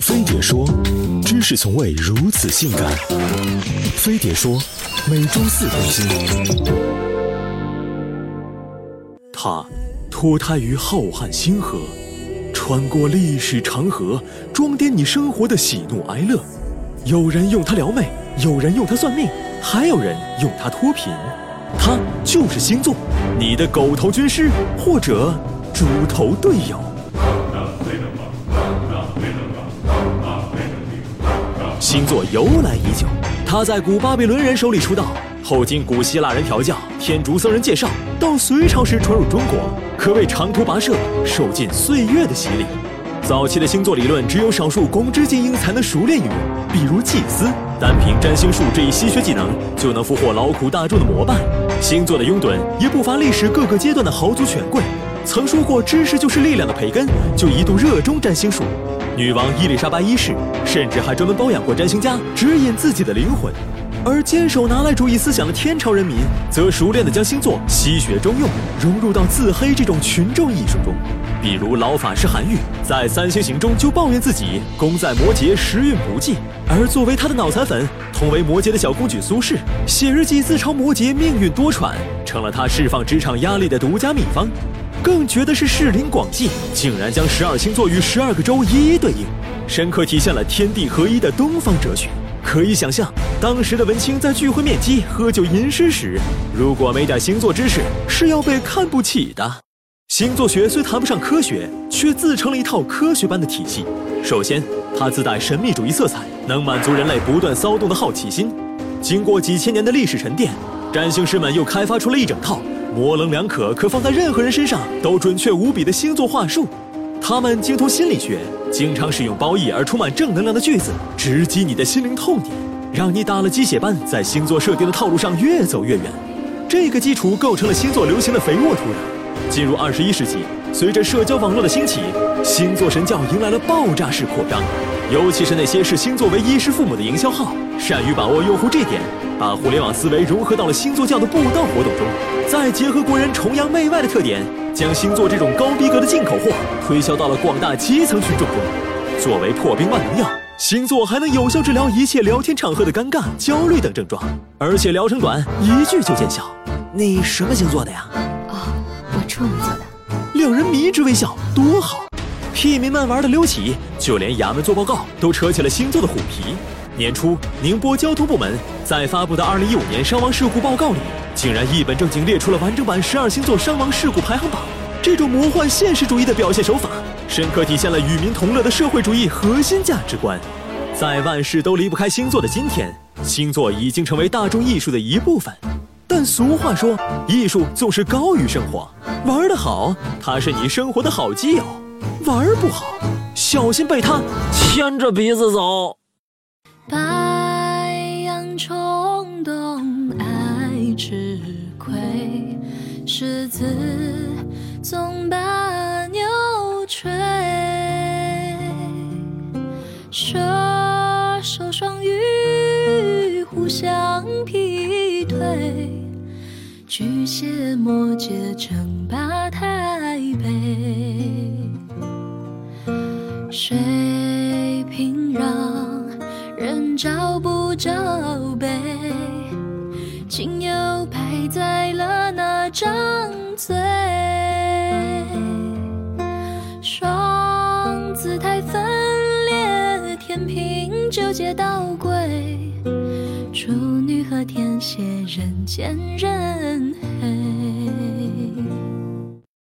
飞碟说：“知识从未如此性感。”飞碟说：“每周四更新。”他脱胎于浩瀚星河，穿过历史长河，装点你生活的喜怒哀乐。有人用它撩妹，有人用它算命，还有人用它脱贫。他就是星座，你的狗头军师或者猪头队友。星座由来已久，他在古巴比伦人手里出道，后经古希腊人调教，天竺僧人介绍，到隋朝时传入中国，可谓长途跋涉，受尽岁月的洗礼。早期的星座理论只有少数公知精英才能熟练运用，比如祭司，单凭占星术这一稀缺技能就能俘获劳苦大众的膜拜。星座的拥趸也不乏历史各个阶段的豪族权贵。曾说过“知识就是力量”的培根，就一度热衷占星术。女王伊丽莎白一世甚至还专门包养过占星家，指引自己的灵魂。而坚守拿来主义思想的天朝人民，则熟练地将星座吸血中用，融入到自黑这种群众艺术中。比如老法师韩愈在《三星行》中就抱怨自己宫在摩羯，时运不济。而作为他的脑残粉，同为摩羯的小公举苏轼写日记自嘲摩羯命运多舛，成了他释放职场压力的独家秘方。更绝的是世林广记竟然将十二星座与十二个州一一对应，深刻体现了天地合一的东方哲学。可以想象，当时的文青在聚会面基、喝酒吟诗时，如果没点星座知识，是要被看不起的。星座学虽谈不上科学，却自成了一套科学般的体系。首先，它自带神秘主义色彩，能满足人类不断骚动的好奇心。经过几千年的历史沉淀，占星师们又开发出了一整套模棱两可、可放在任何人身上都准确无比的星座话术。他们精通心理学，经常使用褒义而充满正能量的句子，直击你的心灵痛点，让你打了鸡血般在星座设定的套路上越走越远。这个基础构成了星座流行的肥沃土壤。进入二十一世纪，随着社交网络的兴起，星座神教迎来了爆炸式扩张。尤其是那些视星座为衣食父母的营销号，善于把握用户这点，把互联网思维融合到了星座教的布道活动中，再结合国人崇洋媚外的特点。将星座这种高逼格的进口货推销到了广大基层群众中。作为破冰万能药，星座还能有效治疗一切聊天场合的尴尬、焦虑等症状，而且疗程短，一句就见效。你什么星座的呀？哦，我处女座的。两人迷之微笑，多好！屁民们玩的溜起，就连衙门做报告都扯起了星座的虎皮。年初，宁波交通部门在发布的2015年伤亡事故报告里。竟然一本正经列出了完整版十二星座伤亡事故排行榜，这种魔幻现实主义的表现手法，深刻体现了与民同乐的社会主义核心价值观。在万事都离不开星座的今天，星座已经成为大众艺术的一部分。但俗话说，艺术总是高于生活，玩得好，它是你生活的好基友；玩不好，小心被它牵着鼻子走。白羊冲动爱。吃亏，狮子总把牛吹，射手双鱼互相劈腿，巨蟹摩羯称霸台北，谁找不着北。仅有摆在了那张嘴，双子太分裂，天平纠结到鬼，处女和天蝎人见人黑。